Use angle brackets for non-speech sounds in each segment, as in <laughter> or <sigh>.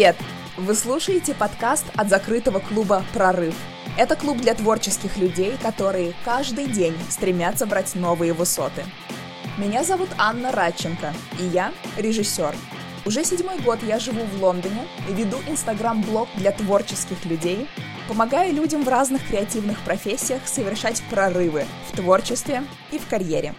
Привет! Вы слушаете подкаст от закрытого клуба «Прорыв». Это клуб для творческих людей, которые каждый день стремятся брать новые высоты. Меня зовут Анна Радченко, и я режиссер. Уже седьмой год я живу в Лондоне и веду инстаграм-блог для творческих людей, помогая людям в разных креативных профессиях совершать прорывы в творчестве и в карьере.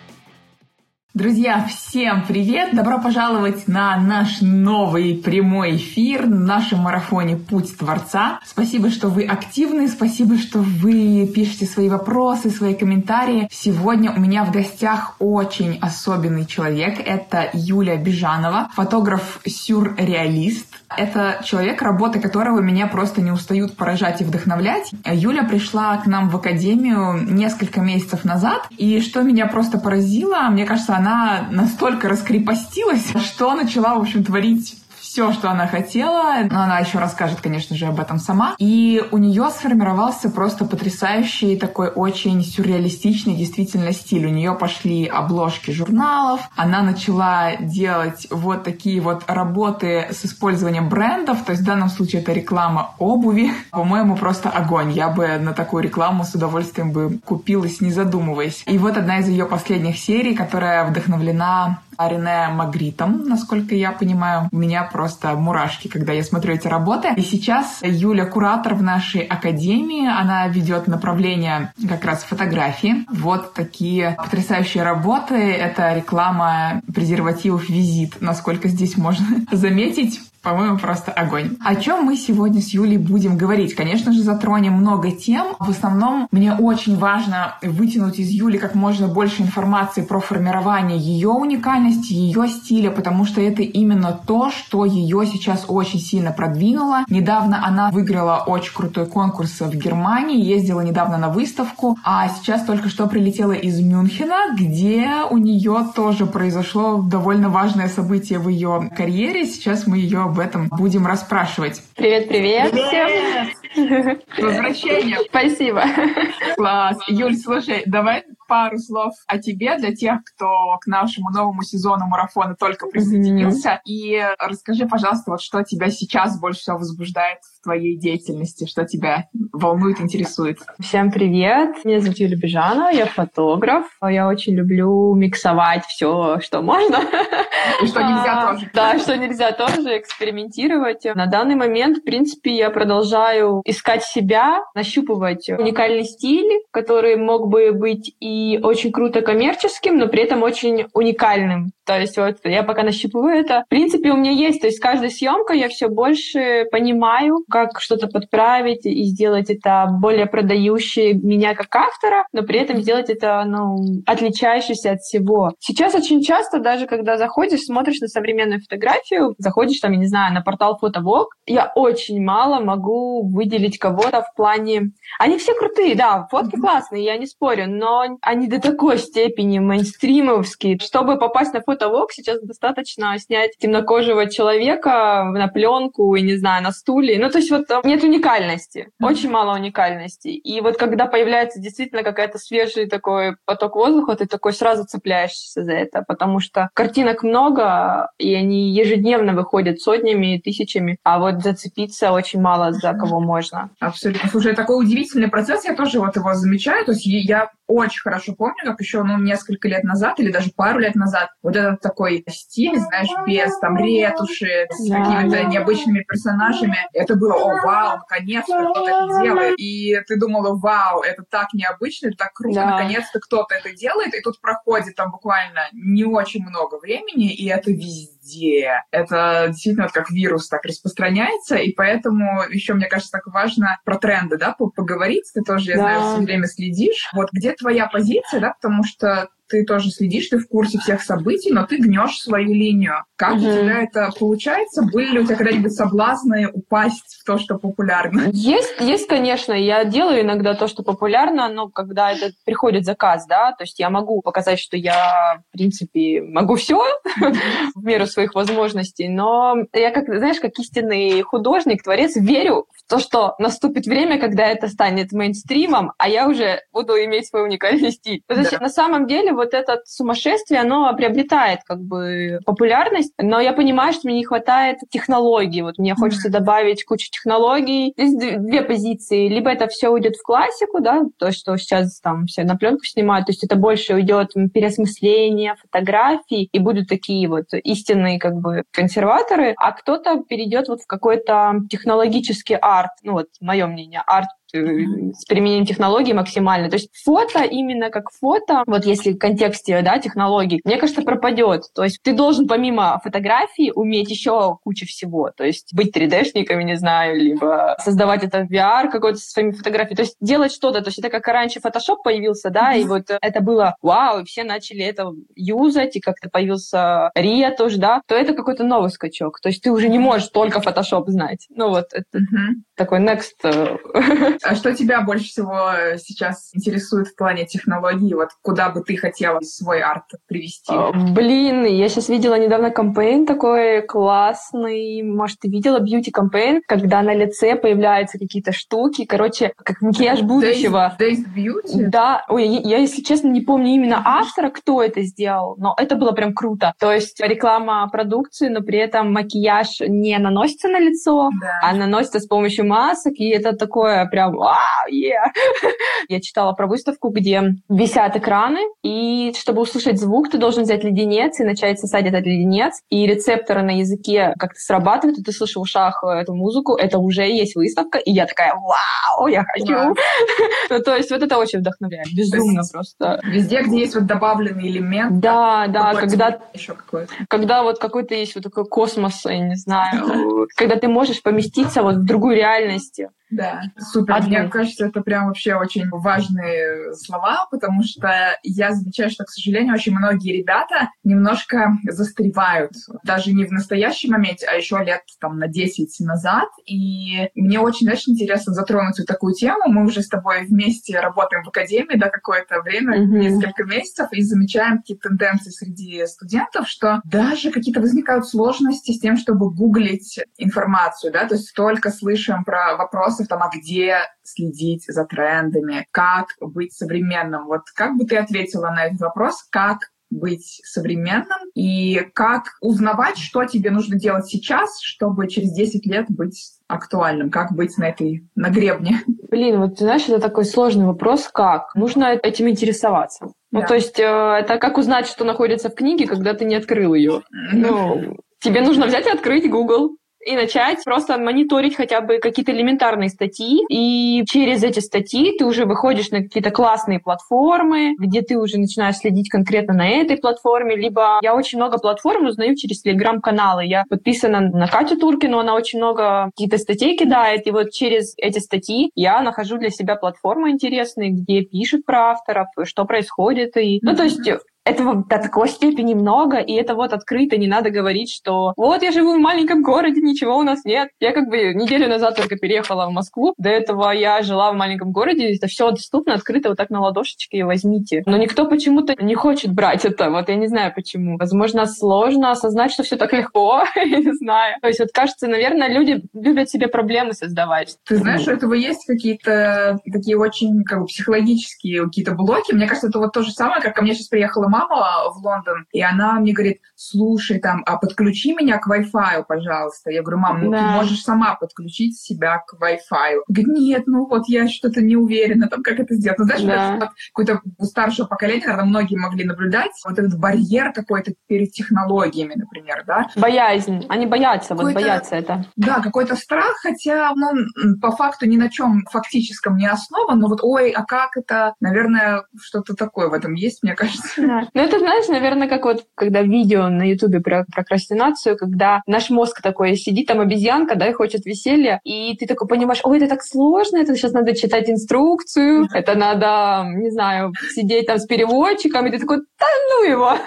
Друзья, всем привет! Добро пожаловать на наш новый прямой эфир в нашем марафоне «Путь Творца». Спасибо, что вы активны, спасибо, что вы пишете свои вопросы, свои комментарии. Сегодня у меня в гостях очень особенный человек. Это Юлия Бежанова, фотограф-сюрреалист. Это человек, работы которого меня просто не устают поражать и вдохновлять. Юля пришла к нам в академию несколько месяцев назад, и что меня просто поразило, мне кажется, она настолько раскрепостилась, <laughs> что начала, в общем, творить все, что она хотела, но она еще расскажет, конечно же, об этом сама. И у нее сформировался просто потрясающий такой очень сюрреалистичный действительно стиль. У нее пошли обложки журналов, она начала делать вот такие вот работы с использованием брендов, то есть в данном случае это реклама обуви. <laughs> По-моему, просто огонь. Я бы на такую рекламу с удовольствием бы купилась, не задумываясь. И вот одна из ее последних серий, которая вдохновлена Рене Магритом, насколько я понимаю. У меня просто мурашки, когда я смотрю эти работы. И сейчас Юля куратор в нашей академии. Она ведет направление как раз фотографии. Вот такие потрясающие работы. Это реклама презервативов «Визит», насколько здесь можно <laughs> заметить. По-моему, просто огонь. О чем мы сегодня с Юлей будем говорить? Конечно же, затронем много тем. В основном мне очень важно вытянуть из Юли как можно больше информации про формирование ее уникальности, ее стиля, потому что это именно то, что ее сейчас очень сильно продвинуло. Недавно она выиграла очень крутой конкурс в Германии, ездила недавно на выставку, а сейчас только что прилетела из Мюнхена, где у нее тоже произошло довольно важное событие в ее карьере. Сейчас мы ее об этом будем расспрашивать. Привет, привет, привет! всем! Возвращение! Спасибо! Класс! Юль, слушай, давай пару слов о тебе для тех, кто к нашему новому сезону марафона только присоединился. Mm-hmm. И расскажи, пожалуйста, вот что тебя сейчас больше всего возбуждает в твоей деятельности, что тебя волнует, интересует. Всем привет! Меня зовут Юлия Бежана, я фотограф. Я очень люблю миксовать все, что можно. И что нельзя тоже. Да, что нельзя тоже, экспериментировать. На данный момент, в принципе, я продолжаю искать себя, нащупывать уникальный стиль, который мог бы быть и очень круто коммерческим, но при этом очень уникальным. То есть вот я пока нащупываю это. В принципе, у меня есть, то есть с каждой съемкой я все больше понимаю, как что-то подправить и сделать это более продающее меня как автора, но при этом сделать это, ну, отличающееся от всего. Сейчас очень часто, даже когда заходишь, смотришь на современную фотографию, заходишь там, я не знаю, на портал Фотовок, я очень мало могу выделить кого-то в плане... Они все крутые, да, фотки классные, я не спорю, но они до такой степени мейнстримовские. Чтобы попасть на фотовок, сейчас достаточно снять темнокожего человека на пленку, и не знаю, на стуле. Ну, то есть вот нет уникальности. Очень мало уникальности. И вот когда появляется действительно какая-то свежий такой поток воздуха, ты такой сразу цепляешься за это, потому что картинок много, и они ежедневно выходят сотнями и тысячами, а вот зацепиться очень мало за кого можно. Абсолютно. Слушай, такой удивительный процесс, я тоже вот его замечаю, то есть я очень хорошо помню, как еще, ну, несколько лет назад или даже пару лет назад вот этот такой стиль, знаешь, без там ретуши, с да, какими-то да. необычными персонажами. Это было, о, вау, наконец-то кто-то это делает. И ты думала, вау, это так необычно, это так круто, да. наконец-то кто-то это делает. И тут проходит там буквально не очень много времени, и это везде. Это действительно вот как вирус так распространяется, и поэтому еще, мне кажется, так важно про тренды, да, поговорить. Ты тоже, я да. знаю, все время следишь. Вот где твоя позиция, да, потому что ты тоже следишь, ты в курсе всех событий, но ты гнешь свою линию. Как угу. у тебя это получается? Были ли у тебя когда-нибудь соблазны упасть в то, что популярно? Есть, есть, конечно. Я делаю иногда то, что популярно, но когда это приходит заказ, да, то есть я могу показать, что я, в принципе, могу все <laughs> в меру своих возможностей, но я, как, знаешь, как истинный художник, творец, верю в то, что наступит время, когда это станет мейнстримом, а я уже буду иметь свой уникальный стиль. То есть на самом деле вот это сумасшествие, оно приобретает как бы популярность, но я понимаю, что мне не хватает технологий. Вот мне хочется mm-hmm. добавить кучу технологий. Есть две позиции. Либо это все уйдет в классику, да, то, что сейчас там все на пленку снимают, то есть это больше уйдет переосмысление фотографий, и будут такие вот истинные как бы консерваторы, а кто-то перейдет вот в какой-то технологический арт, ну вот мое мнение, арт с применением технологий максимально. То есть фото именно как фото, вот если в контексте да, технологий, мне кажется, пропадет. То есть ты должен помимо фотографии уметь еще кучу всего. То есть быть 3D-шником, не знаю, либо создавать это в VR какой-то со своими фотографиями. То есть делать что-то. То есть это как раньше Photoshop появился, да, и вот это было вау, и все начали это юзать, и как-то появился RIA тоже, да, то это какой-то новый скачок. То есть ты уже не можешь только Photoshop знать. Ну вот, это такой next э, <laughs> А что тебя больше всего сейчас интересует в плане технологий? Вот куда бы ты хотела свой арт привести? А, блин, я сейчас видела недавно кампейн такой классный. Может, ты видела бьюти-кампейн, когда на лице появляются какие-то штуки, короче, как макияж будущего. Days, Days Beauty? Да. Ой, я, я, если честно, не помню именно автора, кто это сделал, но это было прям круто. То есть реклама продукции, но при этом макияж не наносится на лицо, да. а наносится с помощью масок, и это такое прям вау, yeah. Я читала про выставку, где висят экраны, и чтобы услышать звук, ты должен взять леденец и начать сосать этот леденец, и рецепторы на языке как-то срабатывают, и ты слышишь в ушах э, эту музыку, это уже есть выставка, и я такая, вау, я хочу. <laughs> ну, то есть вот это очень вдохновляет, безумно просто. Везде, где есть вот добавленный элемент. Да, да, когда... Еще. Когда вот какой-то есть вот такой космос, я не знаю, когда ты можешь поместиться вот в другую реальность. Да, супер. Одну. Мне кажется, это прям вообще очень важные слова, потому что я замечаю, что, к сожалению, очень многие ребята немножко застревают. Даже не в настоящем моменте, а еще лет там на 10 назад. И мне очень, знаешь, интересно затронуть вот такую тему. Мы уже с тобой вместе работаем в академии, да, какое-то время, mm-hmm. несколько месяцев, и замечаем такие тенденции среди студентов, что даже какие-то возникают сложности с тем, чтобы гуглить информацию, да, то есть только слышим про вопросы вопросов, там, а где следить за трендами, как быть современным. Вот как бы ты ответила на этот вопрос, как быть современным и как узнавать, что тебе нужно делать сейчас, чтобы через 10 лет быть актуальным, как быть на этой, на гребне. Блин, вот ты знаешь, это такой сложный вопрос, как? Нужно этим интересоваться. Ну, да. то есть э, это как узнать, что находится в книге, когда ты не открыл ее. Ну, тебе нужно взять и открыть Google, и начать просто мониторить хотя бы какие-то элементарные статьи. И через эти статьи ты уже выходишь на какие-то классные платформы, где ты уже начинаешь следить конкретно на этой платформе. Либо я очень много платформ узнаю через телеграм-каналы. Я подписана на Катю Туркину, она очень много какие-то статей кидает. И вот через эти статьи я нахожу для себя платформы интересные, где пишут про авторов, что происходит. И, ну, то есть этого до такой степени много, и это вот открыто, не надо говорить, что вот я живу в маленьком городе, ничего у нас нет. Я как бы неделю назад только переехала в Москву, до этого я жила в маленьком городе, это все доступно, открыто, вот так на ладошечке и возьмите. Но никто почему-то не хочет брать это, вот я не знаю почему. Возможно, сложно осознать, что все так легко, <laughs> я не знаю. То есть вот кажется, наверное, люди любят себе проблемы создавать. Ты знаешь, у этого есть какие-то такие очень как бы психологические какие-то блоки. Мне кажется, это вот то же самое, как ко мне сейчас приехала мама в Лондон, и она мне говорит, слушай, там, а подключи меня к Wi-Fi, пожалуйста. Я говорю, мам, ну да. ты можешь сама подключить себя к Wi-Fi. Говорит, нет, ну вот я что-то не уверена, там, как это сделать. Ну, знаешь, да. вот, какое-то у старшего поколения, когда многие могли наблюдать, вот этот барьер какой-то перед технологиями, например, да. Боязнь. Они боятся, вот боятся это. Да, какой-то страх, хотя, ну, по факту ни на чем фактическом не основан, но вот, ой, а как это? Наверное, что-то такое в этом есть, мне <laughs> кажется. Да. Ну, это, знаешь, наверное, как вот, когда видео на Ютубе про прокрастинацию, когда наш мозг такой сидит, там обезьянка, да, и хочет веселья, и ты такой понимаешь, ой, это так сложно, это сейчас надо читать инструкцию, <laughs> это надо, не знаю, сидеть там с переводчиком, и ты такой, да ну его.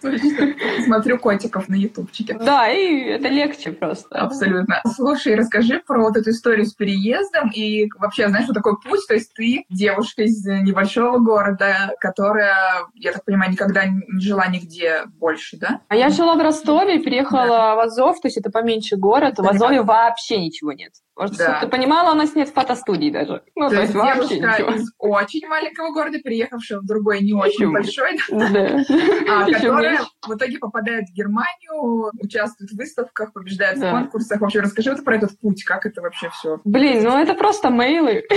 <laughs> Смотрю котиков на ютубчике. Да, и это легче просто. Абсолютно. Слушай, расскажи про вот эту историю с переездом и вообще, знаешь, что такой путь, то есть ты девушка из небольшого города, которая я так понимаю, никогда не жила нигде больше, да? А я жила в Ростове, переехала да. в Азов, то есть это поменьше город. В Азове вообще ничего нет. Может, да. ты понимала, у нас нет фотостудии даже. Ну, то, то есть вообще ничего. из очень маленького города, переехавшая в другой не очень большой, <laughs> а, которая в итоге попадает в Германию, участвует в выставках, побеждает в конкурсах. Вообще, расскажи вот про этот путь, как это вообще все? Блин, ну это просто мейлы. <laughs>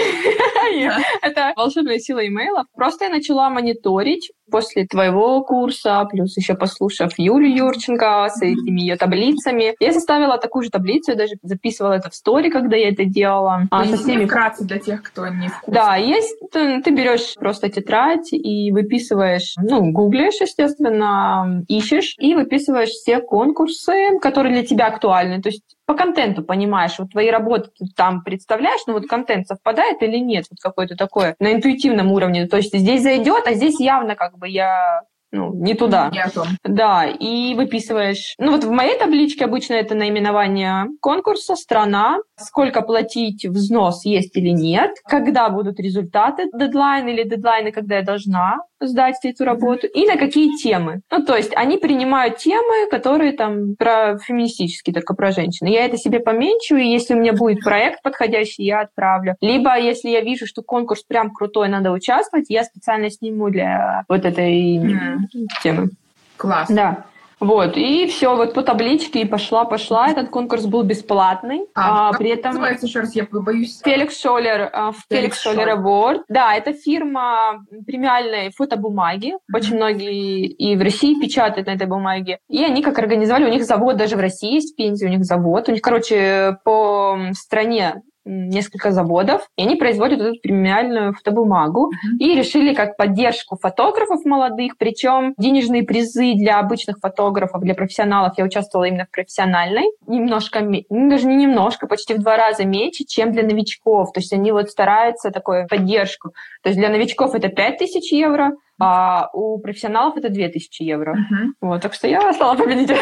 Это волшебная сила имейлов. Просто я начала мониторить после твоего курса, плюс еще послушав Юлю Юрченко с этими ее таблицами. Я составила такую же таблицу, я даже записывала это в стори, когда я это делала. А, со всеми... вкратце для тех, кто не в курсе. Да, есть, ты, ты берешь просто тетрадь и выписываешь, ну, гуглишь, естественно, ищешь и выписываешь все конкурсы, которые для тебя актуальны. То есть по контенту понимаешь, вот твои работы ты там представляешь, ну вот контент совпадает или нет, вот какой-то такой на интуитивном уровне. То есть здесь зайдет, а здесь явно как бы я ну, не туда. Не. Да, и выписываешь. Ну, вот в моей табличке обычно это наименование конкурса, страна, сколько платить взнос есть или нет, когда будут результаты, дедлайн или дедлайны, когда я должна сдать эту работу, и на какие темы. Ну, то есть они принимают темы, которые там про феминистические, только про женщины. Я это себе поменьчу, и если у меня будет проект подходящий, я отправлю. Либо если я вижу, что конкурс прям крутой, надо участвовать, я специально сниму для вот этой. Темы. Класс. Да. Вот, и все, вот по табличке и пошла-пошла. Этот конкурс был бесплатный. А, а при этом... Называется еще раз, я боюсь. Феликс Шолер, Феликс Шолер Award. Да, это фирма премиальной фотобумаги. Mm-hmm. Очень многие и в России печатают на этой бумаге. И они как организовали, у них завод даже в России есть, в Пензе у них завод. У них, короче, по стране несколько заводов, и они производят эту премиальную фотобумагу, mm-hmm. и решили как поддержку фотографов молодых, причем денежные призы для обычных фотографов, для профессионалов, я участвовала именно в профессиональной, немножко, ну, даже не немножко, почти в два раза меньше, чем для новичков, то есть они вот стараются такую поддержку, то есть для новичков это 5000 евро, а у профессионалов это 2000 евро. Uh-huh. Вот, так что я стала победителем.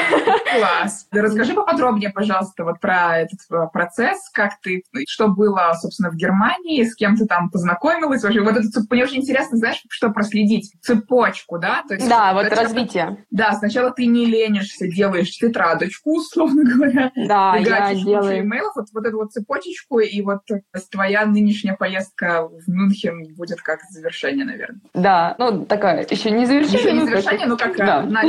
Класс. Да расскажи поподробнее, пожалуйста, вот про этот э, процесс, как ты, что было, собственно, в Германии, с кем ты там познакомилась, вообще, вот это, мне очень интересно, знаешь, что проследить, цепочку, да? То есть, да, вот развитие. Да, сначала ты не ленишься, делаешь тетрадочку, <laughs> условно говоря. Да, я делаю. Имейлов, вот, вот эту вот цепочечку, и вот твоя нынешняя поездка в Мюнхен будет как завершение, наверное. Да, ну, такая еще не завершение. Еще не завершение, но как да. на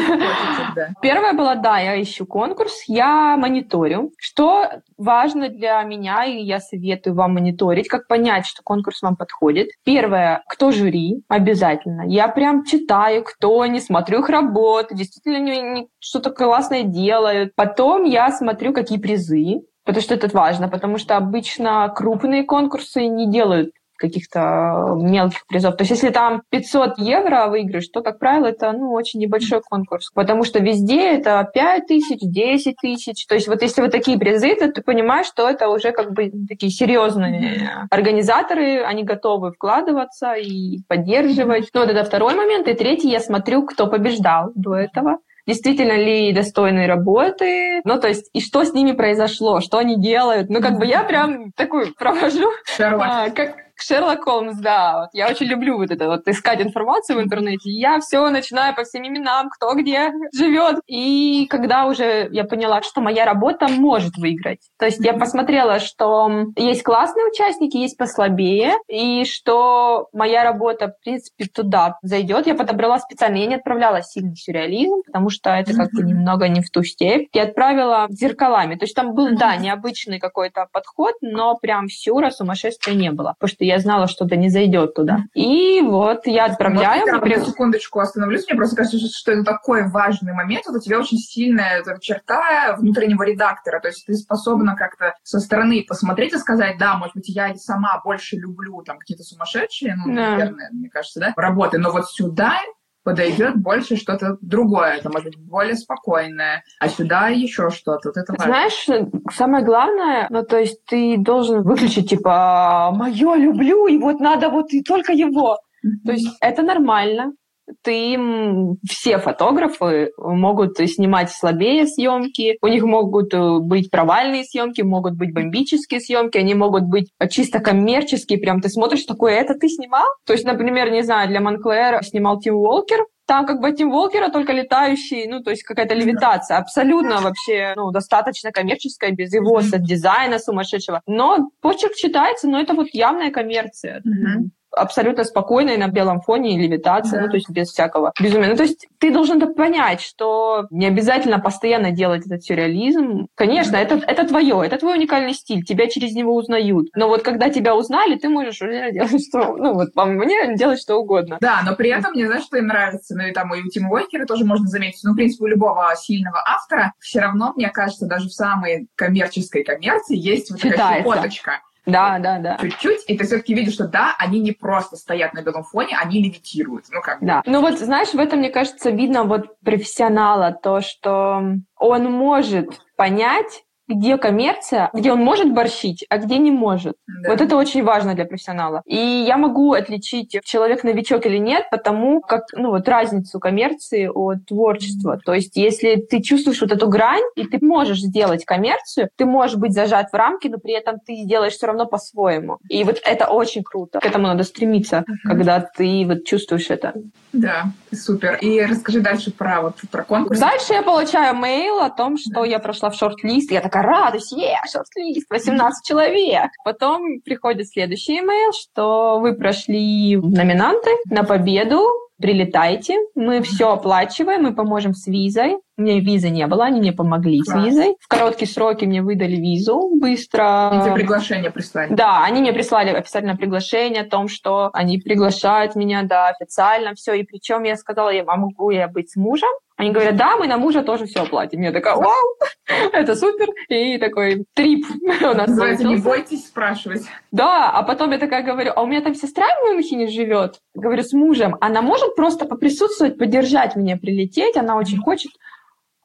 да. <laughs> Первая была, да, я ищу конкурс, я мониторю. Что важно для меня, и я советую вам мониторить, как понять, что конкурс вам подходит. Первое, кто жюри, обязательно. Я прям читаю, кто они, смотрю их работы, действительно они что-то классное делают. Потом я смотрю, какие призы, потому что это важно, потому что обычно крупные конкурсы не делают каких-то мелких призов. То есть если там 500 евро выигрыш, то, как правило, это ну, очень небольшой конкурс, потому что везде это 5 тысяч, 10 тысяч. То есть вот если вот такие призы, то ты понимаешь, что это уже как бы такие серьезные организаторы, они готовы вкладываться и поддерживать. Ну вот это второй момент. И третий, я смотрю, кто побеждал до этого действительно ли достойные работы, ну, то есть, и что с ними произошло, что они делают. Ну, как бы я прям такую провожу, а, как, Шерлок Холмс, да. Вот я очень люблю вот это вот искать информацию в интернете. Я все начинаю по всем именам, кто где живет. И когда уже я поняла, что моя работа может выиграть. То есть я посмотрела, что есть классные участники, есть послабее, и что моя работа, в принципе, туда зайдет. Я подобрала специально, я не отправляла сильный сюрреализм, потому что это как бы немного не в ту степь. Я отправила зеркалами. То есть там был, да, необычный какой-то подход, но прям сюра сумасшествия не было. Потому что я знала, что это не зайдет туда. И вот я отправляю. Вот, я при... секундочку остановлюсь. Мне просто кажется, что это такой важный момент. Вот у тебя очень сильная эта черта внутреннего редактора. То есть ты способна как-то со стороны посмотреть и сказать, да, может быть, я сама больше люблю там какие-то сумасшедшие, ну, да. наверное, мне кажется, да, работы. Но вот сюда подойдет больше что-то другое, это может быть более спокойное, а сюда еще что-то. Вот это Знаешь, самое главное, ну то есть ты должен выключить типа «мое люблю, и вот надо вот и только его». Mm-hmm. То есть это нормально, ты все фотографы могут снимать слабее съемки, у них могут э, быть провальные съемки, могут быть бомбические съемки, они могут быть чисто коммерческие, прям ты смотришь такое, это ты снимал? То есть, например, не знаю, для Монклэр снимал Тим Уолкер, Там как бы Тим Волкера только летающий, ну, то есть какая-то левитация. Абсолютно вообще, ну, достаточно коммерческая, без его дизайна сумасшедшего. Но почерк читается, но это вот явная коммерция. Mm-hmm абсолютно спокойной на белом фоне левитация, да. ну, то есть без всякого безумия. Ну, то есть ты должен понять, что не обязательно постоянно делать этот сюрреализм. Конечно, да. это, это твое, это твой уникальный стиль, тебя через него узнают. Но вот когда тебя узнали, ты можешь уже делать <laughs> что, ну, вот по мне, делать что угодно. Да, но при этом мне, знаешь, что им нравится, ну, и там и у Тима Уокера тоже можно заметить, ну, в принципе, у любого сильного автора все равно, мне кажется, даже в самой коммерческой коммерции есть вот такая щепоточка. Да, да, да. Чуть-чуть, и ты все-таки видишь, что да, они не просто стоят на белом фоне, они левитируют. Ну, как Да. Ну, вот, знаешь, в этом, мне кажется, видно вот профессионала, то, что он может понять, где коммерция, где он может борщить, а где не может. Да. Вот это очень важно для профессионала. И я могу отличить, человек новичок или нет, потому как, ну вот разницу коммерции от творчества. То есть если ты чувствуешь вот эту грань, и ты можешь сделать коммерцию, ты можешь быть зажат в рамки, но при этом ты сделаешь все равно по-своему. И вот это очень круто. К этому надо стремиться, uh-huh. когда ты вот чувствуешь это. Да, супер. И расскажи дальше про вот про конкурс. Дальше я получаю мейл о том, что я прошла в шорт-лист. Я такая радуюсь, е, шорт-лист, 18 человек. Потом приходит следующий имейл, что вы прошли номинанты на победу, прилетайте, мы все оплачиваем, мы поможем с визой. У меня визы не было, они мне помогли Класс. с визой. В короткие сроки мне выдали визу быстро. И тебе приглашение прислали? Да, они мне прислали официальное приглашение о том, что они приглашают меня, да, официально, все. И причем я сказала, я могу я быть с мужем? Они говорят, да, мы на мужа тоже все оплатим. Я такая, вау, это супер. И такой трип у нас Называется, не бойтесь спрашивать. Да, а потом я такая говорю, а у меня там сестра в Мюнхене живет. Говорю, с мужем. Она может просто поприсутствовать, поддержать меня, прилететь. Она очень хочет.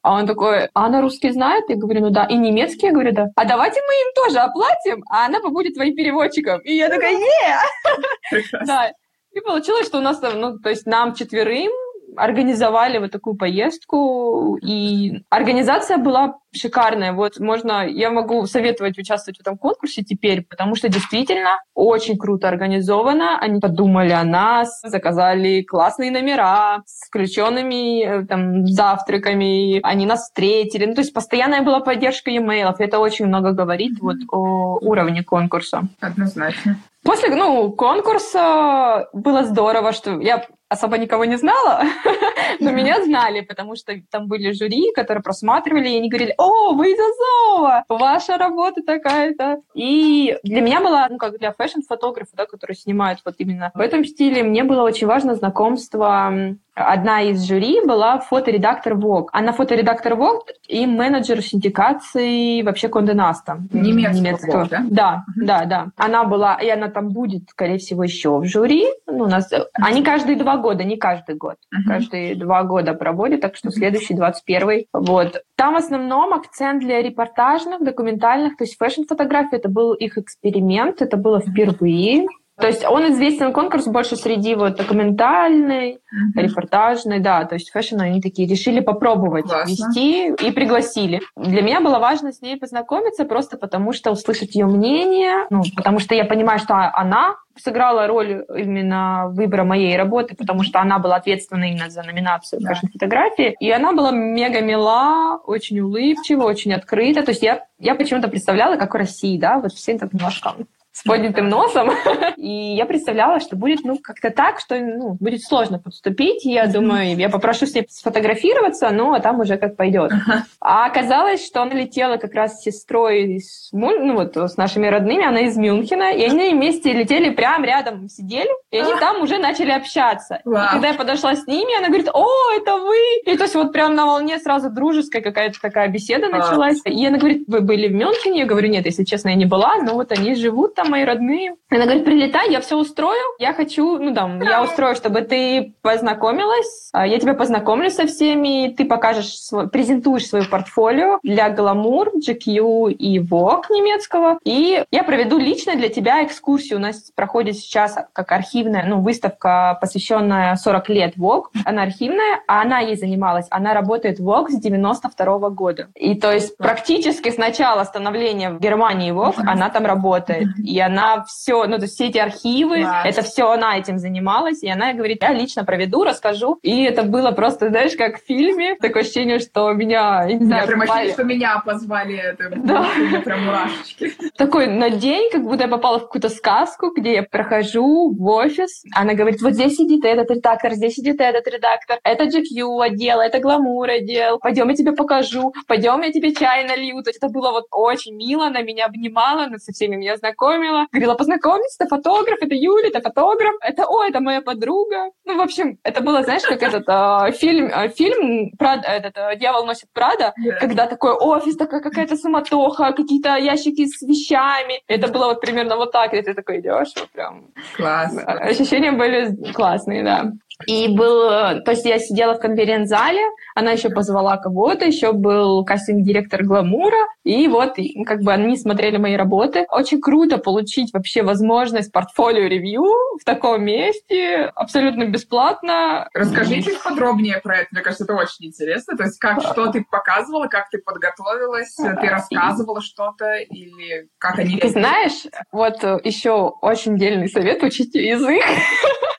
А он такой, а она русский знает? Я говорю, ну да. И немецкий? Я говорю, да. А давайте мы им тоже оплатим, а она побудет твоим переводчиком. И я такая, е! Да. И получилось, что у нас там, ну, то есть нам четверым организовали вот такую поездку, и организация была шикарная. Вот можно, я могу советовать участвовать в этом конкурсе теперь, потому что действительно очень круто организовано. Они подумали о нас, заказали классные номера с включенными э, там завтраками, они нас встретили. Ну, то есть постоянная была поддержка e-mail. Это очень много говорит вот о уровне конкурса. Однозначно. После ну, конкурса было здорово, что я особо никого не знала, <laughs> но меня знали, потому что там были жюри, которые просматривали, и они говорили, о, вы из Азова, ваша работа такая-то. И для меня было, ну, как для фэшн-фотографа, да, который снимает вот именно в этом стиле, мне было очень важно знакомство одна из жюри была фоторедактор Vogue. Она фоторедактор Vogue и менеджер синдикации вообще Конде Наста. Немецкого, немецкого. да? Да, uh-huh. да, да. Она была, и она там будет, скорее всего, еще в жюри. Ну, у нас, uh-huh. Они каждые два года, не каждый год. Uh-huh. Каждые два года проводят, так что uh-huh. следующий, 21-й. Вот. Там в основном акцент для репортажных, документальных, то есть фэшн-фотографии, это был их эксперимент, это было впервые. То есть он известен конкурс больше среди вот документальной, mm-hmm. репортажной, да, то есть фэшн они такие решили попробовать Классно. вести и пригласили. Для меня было важно с ней познакомиться просто потому, что услышать ее мнение, ну, потому что я понимаю, что она сыграла роль именно выбора моей работы, потому что она была ответственна именно за номинацию да. фэшн-фотографии. И она была мега мила, очень улыбчива, очень открыта. То есть я, я почему-то представляла, как в России, да, вот все так немножко с поднятым носом. <laughs> И я представляла, что будет, ну, как-то так, что, ну, будет сложно подступить. И я думаю, я попрошу с ней сфотографироваться, ну, а там уже как пойдет. А оказалось, что она летела как раз с сестрой, с, ну, вот, с нашими родными, она из Мюнхена, и они вместе летели прямо рядом, сидели, и они там уже начали общаться. И когда я подошла с ними, она говорит, о, это вы! И то есть вот прям на волне сразу дружеская какая-то такая беседа началась. И она говорит, вы были в Мюнхене? Я говорю, нет, если честно, я не была, но вот они живут там мои родные. Она говорит, прилетай, я все устрою. Я хочу, ну там, я устрою, чтобы ты познакомилась. А, я тебя познакомлю со всеми. Ты покажешь, свой, презентуешь свое портфолио для Glamour, GQ и Vogue немецкого. И я проведу лично для тебя экскурсию. У нас проходит сейчас как архивная, ну, выставка, посвященная 40 лет Vogue. Она архивная, а она ей занималась. Она работает в Vogue с 92 -го года. И то есть практически с начала становления в Германии Vogue она там работает. и она все, ну, то есть все эти архивы, Класс. это все она этим занималась, и она говорит, я лично проведу, расскажу. И это было просто, знаешь, как в фильме, такое ощущение, что меня, знаю, прям ощущение, что меня позвали, это да. прям мурашечки. Такой на день, как будто я попала в какую-то сказку, где я прохожу в офис, она говорит, вот здесь сидит этот редактор, здесь сидит этот редактор, это GQ отдел, это гламур отдел, пойдем я тебе покажу, пойдем я тебе чай налью. То есть это было вот очень мило, она меня обнимала, она со всеми меня знакомила, говорила, познакомиться, это фотограф, это Юля, это фотограф, это, о, это моя подруга. Ну, в общем, это было, знаешь, как этот э, фильм, э, фильм Прад, этот, э, «Дьявол носит Прада», yeah. когда такой офис, такая какая-то суматоха, какие-то ящики с вещами. Это было вот примерно вот так, и ты такой идешь, вот прям... Класс. Ощущения были классные, да. И был, то есть я сидела в конференц-зале, она еще позвала кого-то, еще был кастинг-директор Гламура, и вот как бы они смотрели мои работы. Очень круто получить вообще возможность портфолио-ревью в таком месте, абсолютно бесплатно. Расскажите подробнее про это, мне кажется, это очень интересно. То есть как, что ты показывала, как ты подготовилась, ты рассказывала что-то или как они... Ты знаешь, вот еще очень дельный совет, учите язык,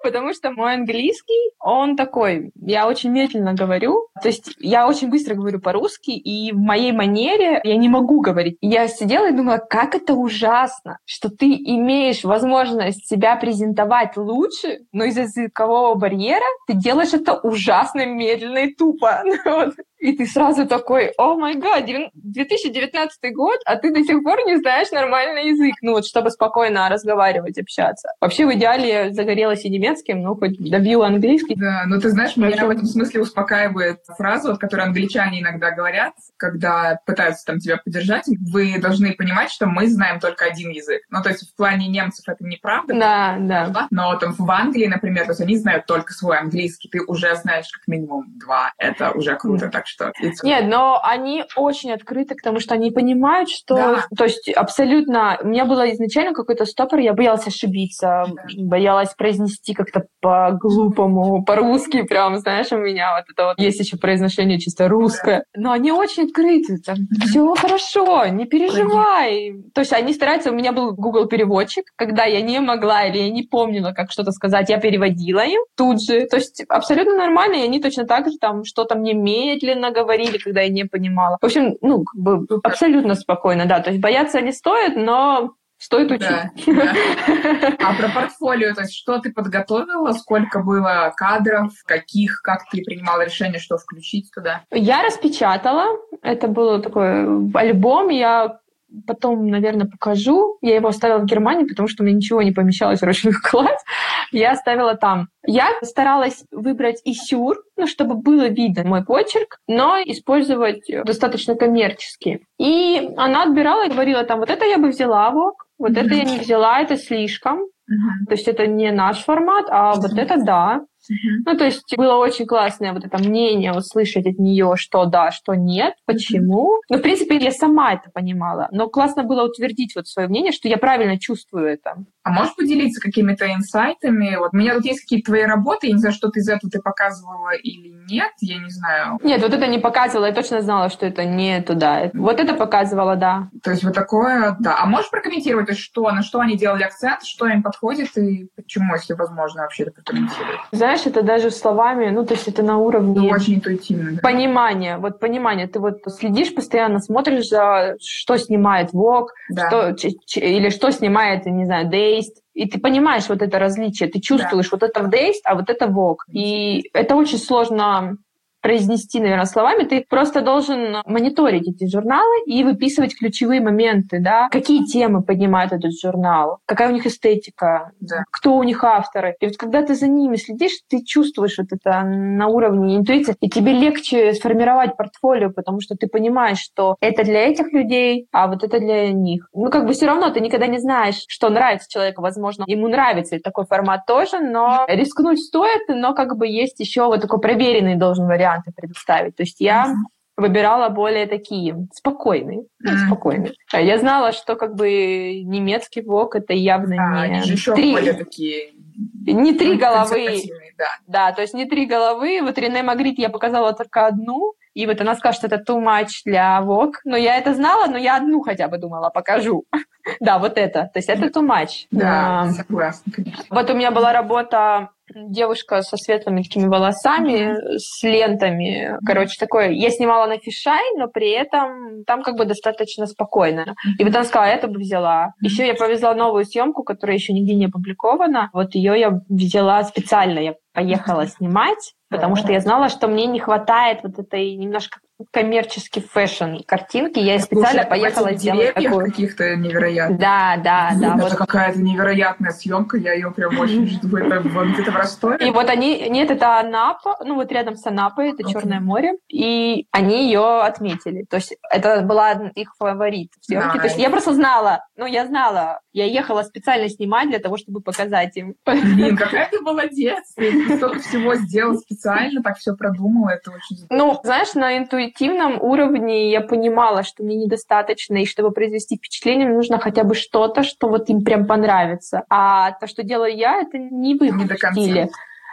потому что мой английский, он такой, я очень медленно говорю, то есть я очень быстро говорю по-русски, и в моей манере я не могу говорить. Я сидела и думала, как это ужасно, что ты имеешь возможность себя презентовать лучше, но из-за языкового барьера ты делаешь это ужасно медленно и тупо. <laughs> И ты сразу такой, о май гад, 2019 год, а ты до сих пор не знаешь нормальный язык, ну вот, чтобы спокойно разговаривать, общаться. Вообще, в идеале загорелась и немецким, ну, хоть добью английский. Да, но ты знаешь, меня в этом смысле успокаивает фраза, вот, которую англичане иногда говорят, когда пытаются там тебя поддержать, вы должны понимать, что мы знаем только один язык. Ну, то есть в плане немцев это неправда. Да, да. Но там в Англии, например, то есть они знают только свой английский, ты уже знаешь как минимум два. Это уже круто, так что... Нет, но они очень открыты к тому, что они понимают, что... Да. То есть абсолютно... У меня было изначально какой-то стопор, я боялась ошибиться, боялась произнести как-то по-глупому, по-русски прям, знаешь, у меня вот это вот есть еще произношение чисто русское. Но они очень открыты, там, все хорошо, не переживай. То есть они стараются, у меня был Google переводчик, когда я не могла или я не помнила, как что-то сказать, я переводила им тут же. То есть абсолютно нормально, и они точно так же там что-то мне медленно говорили, когда я не понимала. В общем, ну, как бы абсолютно спокойно, да. То есть бояться не стоит, но Стоит учить. Да, да. <laughs> А про портфолио, то есть что ты подготовила, сколько было кадров, каких, как ты принимала решение, что включить туда? Я распечатала. Это был такой альбом. Я потом, наверное, покажу. Я его оставила в Германии, потому что у меня ничего не помещалось в ручную кладь. Я оставила там. Я старалась выбрать исюр, ну, чтобы было видно мой почерк, но использовать достаточно коммерчески. И она отбирала и говорила там, вот это я бы взяла, вот, это я не взяла, это слишком. Uh-huh. То есть это не наш формат, а uh-huh. вот это да. Mm-hmm. Ну, то есть было очень классное вот это мнение услышать от нее, что да, что нет, почему. Mm-hmm. Ну, в принципе, я сама это понимала, но классно было утвердить вот свое мнение, что я правильно чувствую это. А можешь поделиться какими-то инсайтами? Вот у меня тут есть какие-то твои работы, я не знаю, что ты из этого ты показывала или нет, я не знаю. Нет, вот это не показывала, я точно знала, что это не туда. Вот это показывала, да. То есть вот такое, да. А можешь прокомментировать, что, на что они делали акцент, что им подходит и почему, если возможно, вообще это прокомментировать? знаешь, это даже словами, ну, то есть это на уровне... Ну, очень интуитивно. Да. Понимания, вот понимание. Ты вот следишь постоянно, смотришь за, что снимает Вог, да. что, или что снимает, не знаю, Дейст, и ты понимаешь вот это различие, ты чувствуешь да. вот это в Дейст, а вот это Вог. И это очень сложно произнести, наверное, словами, ты просто должен мониторить эти журналы и выписывать ключевые моменты, да, какие темы поднимает этот журнал, какая у них эстетика, да. кто у них авторы. И вот когда ты за ними следишь, ты чувствуешь вот это на уровне интуиции, и тебе легче сформировать портфолио, потому что ты понимаешь, что это для этих людей, а вот это для них. Ну, как бы все равно ты никогда не знаешь, что нравится человеку. Возможно, ему нравится такой формат тоже, но рискнуть стоит, но как бы есть еще вот такой проверенный должен вариант варианты предоставить. То есть я mm-hmm. выбирала более такие спокойные, mm-hmm. спокойные. Я знала, что как бы немецкий вок это явно а, не они еще три, более такие не три головы. Да. да, то есть не три головы. Вот Рене Магрит я показала только одну, и вот она скажет, что это too much для ВОК. Но я это знала, но я одну хотя бы думала, покажу. <laughs> Да, вот это. То есть это too much. Да, согласна, конечно. Вот у меня была работа девушка со светлыми такими волосами, с лентами. Короче, такое. Я снимала на фишай, но при этом там как бы достаточно спокойно. И вот она сказала, это бы взяла. Еще я повезла новую съемку, которая еще нигде не опубликована. Вот ее я взяла специально. Я поехала снимать, потому что я знала, что мне не хватает вот этой немножко коммерческий фэшн картинки. Я специально Слушай, поехала сделать такую. каких-то невероятных. Да, да, да. Это Вот. какая-то невероятная съемка, я ее прям очень <laughs> жду. Это где-то в Ростове? И вот они, нет, это Анапа, ну вот рядом с Анапой, это. Черное море, и они ее отметили. То есть это была их фаворит в съемке. То есть я просто знала, ну я знала, я ехала специально снимать для того, чтобы показать им. Блин, <laughs> какая ты молодец! Ты столько всего сделал специально, так все продумала, это очень. Ну, знаешь, на интуитивном уровне я понимала, что мне недостаточно, и чтобы произвести впечатление, мне нужно хотя бы что-то, что вот им прям понравится. А то, что делаю я, это не в их Не стиле.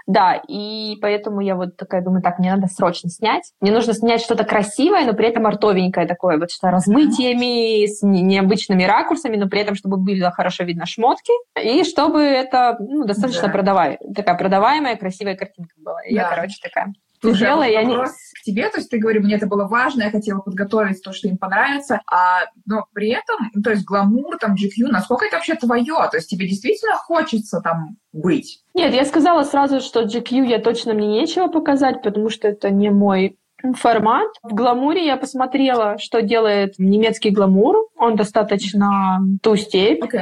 Да, и поэтому я вот такая думаю, так, мне надо срочно снять. Мне нужно снять что-то красивое, но при этом артовенькое такое, вот что размытиями, с не- необычными ракурсами, но при этом, чтобы было хорошо видно шмотки, и чтобы это ну, достаточно Да. продаваемая, такая продаваемая, красивая картинка была. И Я, Да. короче, такая Слушай, а они... вопрос к тебе, то есть ты говоришь, мне это было важно, я хотела подготовить то, что им понравится, а, но при этом, ну, то есть гламур, там, GQ, насколько это вообще твое? То есть тебе действительно хочется там быть? Нет, я сказала сразу, что GQ я точно мне нечего показать, потому что это не мой формат. В гламуре я посмотрела, что делает немецкий гламур. Он достаточно ту степь. Окей.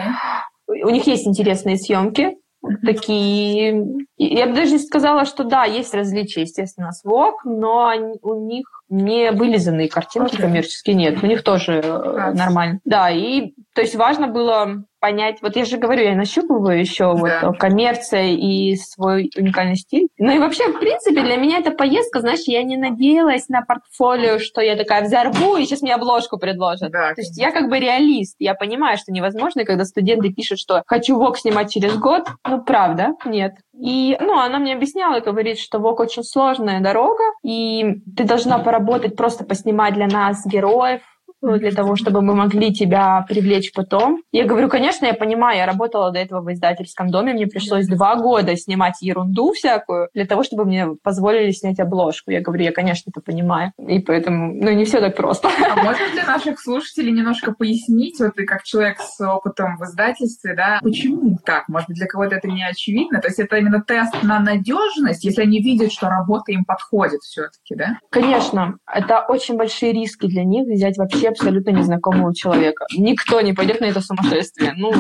У них есть интересные съемки. Такие... Я бы даже не сказала, что да, есть различия, естественно, с Vogue, но они- у них не вылизанные картинки Окей. коммерческие нет. У них тоже э, нормально. Да, и то есть важно было понять, вот я же говорю, я нащупываю еще вот Да. э, коммерция и свой уникальный стиль. Ну и вообще, в принципе, для меня эта поездка, знаешь, я не надеялась на портфолио, что я такая взорву, и сейчас мне обложку предложат. Да, То есть я как бы реалист. Я понимаю, что невозможно, когда студенты пишут, что хочу ВОК снимать через год, ну, правда, нет. И, ну, она мне объясняла, говорит, что ВОК очень сложная дорога, и ты должна поработать, просто поснимать для нас героев, для того, чтобы мы могли тебя привлечь потом. Я говорю, конечно, я понимаю, я работала до этого в издательском доме, мне пришлось два года снимать ерунду всякую для того, чтобы мне позволили снять обложку. Я говорю, я, конечно, это понимаю. И поэтому, ну, не все так просто. А <laughs> можно для наших слушателей немножко пояснить, вот ты как человек с опытом в издательстве, да, почему так? Может быть, для кого-то это не очевидно? То есть это именно тест на надежность, если они видят, что работа им подходит все-таки, да? Конечно, это очень большие риски для них взять вообще абсолютно незнакомого человека. Никто не пойдет на это сумасшествие. Ну,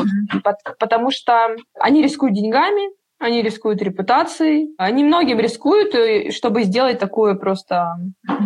потому что они рискуют деньгами, они рискуют репутацией, они многим рискуют, э, чтобы сделать такое просто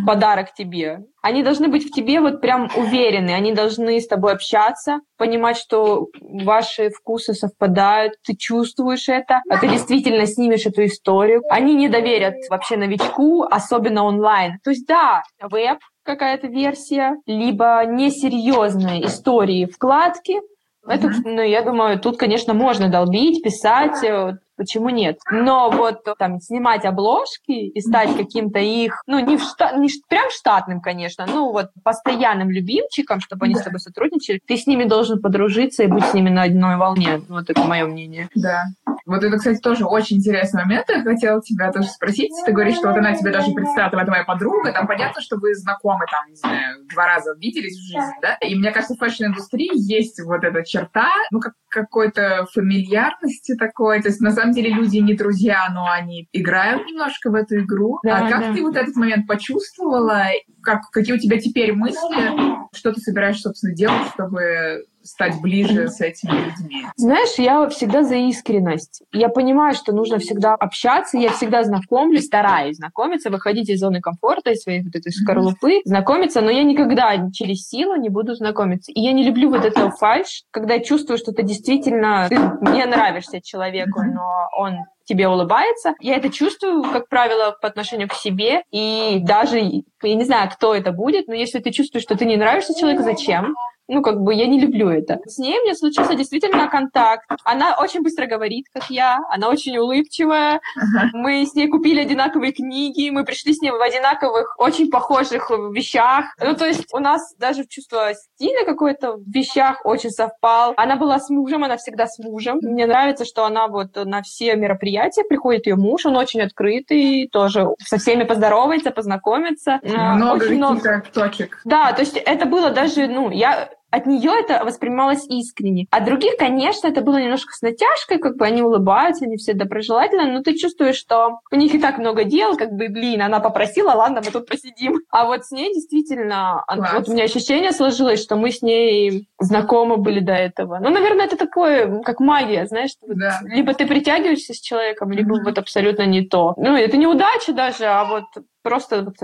подарок тебе. Они должны быть в тебе вот прям уверены, они должны с тобой общаться, понимать, что ваши вкусы совпадают, ты чувствуешь это, а ты действительно снимешь эту историю. Они не доверят вообще новичку, особенно онлайн. То есть да, веб какая-то версия, либо несерьезные истории вкладки, это, ну, я думаю, тут, конечно, можно долбить, писать, э, почему нет. Но вот там снимать обложки и стать каким-то их, ну, не, в шта- не прям штатным, конечно, ну, вот постоянным любимчиком, чтобы они с тобой сотрудничали, ты с ними должен подружиться и быть с ними на одной волне. Вот это мое мнение. Да. Вот это, кстати, тоже очень интересный момент. Я хотела тебя тоже спросить. Ты говоришь, что вот она тебе даже представила, это моя подруга. Там понятно, что вы знакомы, там, не знаю, два раза виделись в жизни, да? И мне кажется, в фэшн-индустрии есть вот эта черта, ну, как какой-то фамильярности такой. То есть, на самом деле, люди не друзья, но они играют немножко в эту игру. Да, а как да. ты вот этот момент почувствовала? Как, какие у тебя теперь мысли? Что ты собираешься, собственно, делать, чтобы стать ближе с этими людьми? Знаешь, я всегда за искренность. Я понимаю, что нужно всегда общаться, я всегда знакомлюсь, стараюсь знакомиться, выходить из зоны комфорта, из своей вот этой скорлупы, знакомиться, но я никогда через силу не буду знакомиться. И я не люблю вот этого фальш, когда я чувствую, что ты действительно, ты не нравишься человеку, но он тебе улыбается. Я это чувствую, как правило, по отношению к себе. И даже, я не знаю, кто это будет, но если ты чувствуешь, что ты не нравишься человеку, зачем? Ну, как бы я не люблю это. С ней у меня случился действительно контакт. Она очень быстро говорит, как я. Она очень улыбчивая. Uh-huh. Мы с ней купили одинаковые книги. Мы пришли с ней в одинаковых, очень похожих вещах. Ну, то есть у нас даже чувство стиля какой-то в вещах очень совпал. Она была с мужем, она всегда с мужем. Мне нравится, что она вот на все мероприятия приходит ее муж, он очень открытый, тоже со всеми поздоровается, познакомится. Много очень много точек. Да, то есть это было даже, ну, я от нее это воспринималось искренне. А других, конечно, это было немножко с натяжкой, как бы они улыбаются, они все доброжелательно, но ты чувствуешь, что у них и так много дел, как бы, блин, она попросила, ладно, мы тут посидим. А вот с ней действительно, Класс. вот у меня ощущение сложилось, что мы с ней знакомы были до этого. Ну, наверное, это такое, как магия, знаешь, да. либо ты притягиваешься с человеком, либо mm-hmm. вот абсолютно не то. Ну, это не удача даже, а вот Просто вот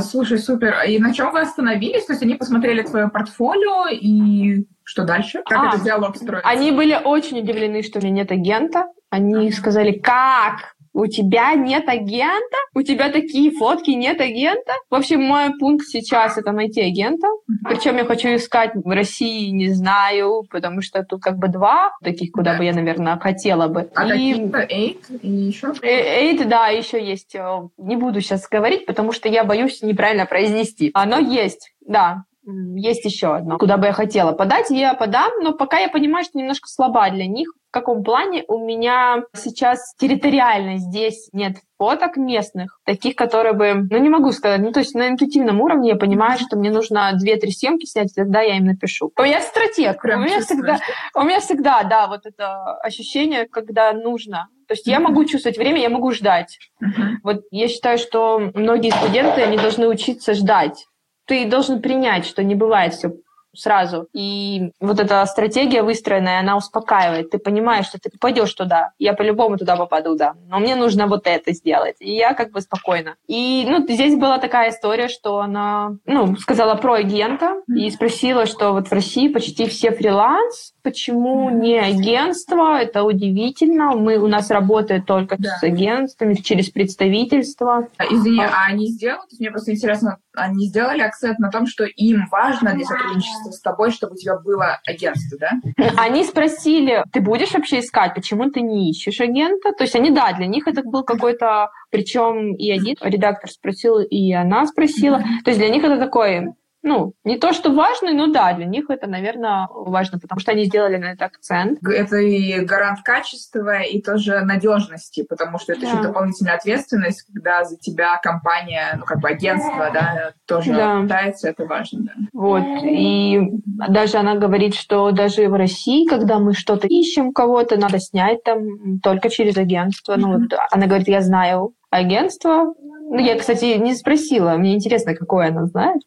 Слушай, супер. И на чем вы остановились? То есть они посмотрели твое портфолио и что дальше? Как а, этот диалог строится? Они были очень удивлены, что у меня нет агента. Они сказали, как? У тебя нет агента, у тебя такие фотки, нет агента. В общем, мой пункт сейчас это найти агента. Причем я хочу искать в России, не знаю, потому что тут как бы два таких, куда да. бы я, наверное, хотела бы. А и... какие-то и еще? Eight, да, еще есть. Э, не буду сейчас говорить, потому что я боюсь неправильно произнести. Оно есть, да, есть еще одно, куда бы я хотела подать, я подам, но пока я понимаю, что немножко слаба для них. В каком плане у меня сейчас территориально здесь нет фоток местных, таких, которые бы, ну не могу сказать, ну то есть на интуитивном уровне я понимаю, что мне нужно две-три съемки снять, тогда я им напишу. У меня стратег, Прям у меня всегда, у меня всегда, да, вот это ощущение, когда нужно. То есть я могу чувствовать время, я могу ждать. Вот я считаю, что многие студенты, они должны учиться ждать ты должен принять, что не бывает все сразу. И вот эта стратегия выстроенная, она успокаивает. Ты понимаешь, что ты пойдешь туда. Я по-любому туда попаду, да. Но мне нужно вот это сделать. И я как бы спокойно. И ну, здесь была такая история, что она ну, сказала про агента и спросила, что вот в России почти все фриланс, почему не агентство, это удивительно. Мы, у нас работает только да. с агентствами, через представительство. Извини, а, а они сделали, мне просто интересно, они сделали акцент на том, что им важно для сотрудничества с тобой, чтобы у тебя было агентство, да? Они спросили, ты будешь вообще искать, почему ты не ищешь агента? То есть они, да, для них это был какой-то, причем и один редактор спросил, и она спросила. То есть для них это такой ну, не то, что важный, но да, для них это, наверное, важно, потому что они сделали на это акцент. Это и гарант качества, и тоже надежности, потому что это да. еще дополнительная ответственность, когда за тебя компания, ну, как бы агентство, да, тоже да. пытается, это важно, да. Вот, и даже она говорит, что даже в России, когда мы что-то ищем кого-то, надо снять там только через агентство. Mm-hmm. Ну, вот она говорит, я знаю агентство. Ну, я, кстати, не спросила, мне интересно, какое она знает.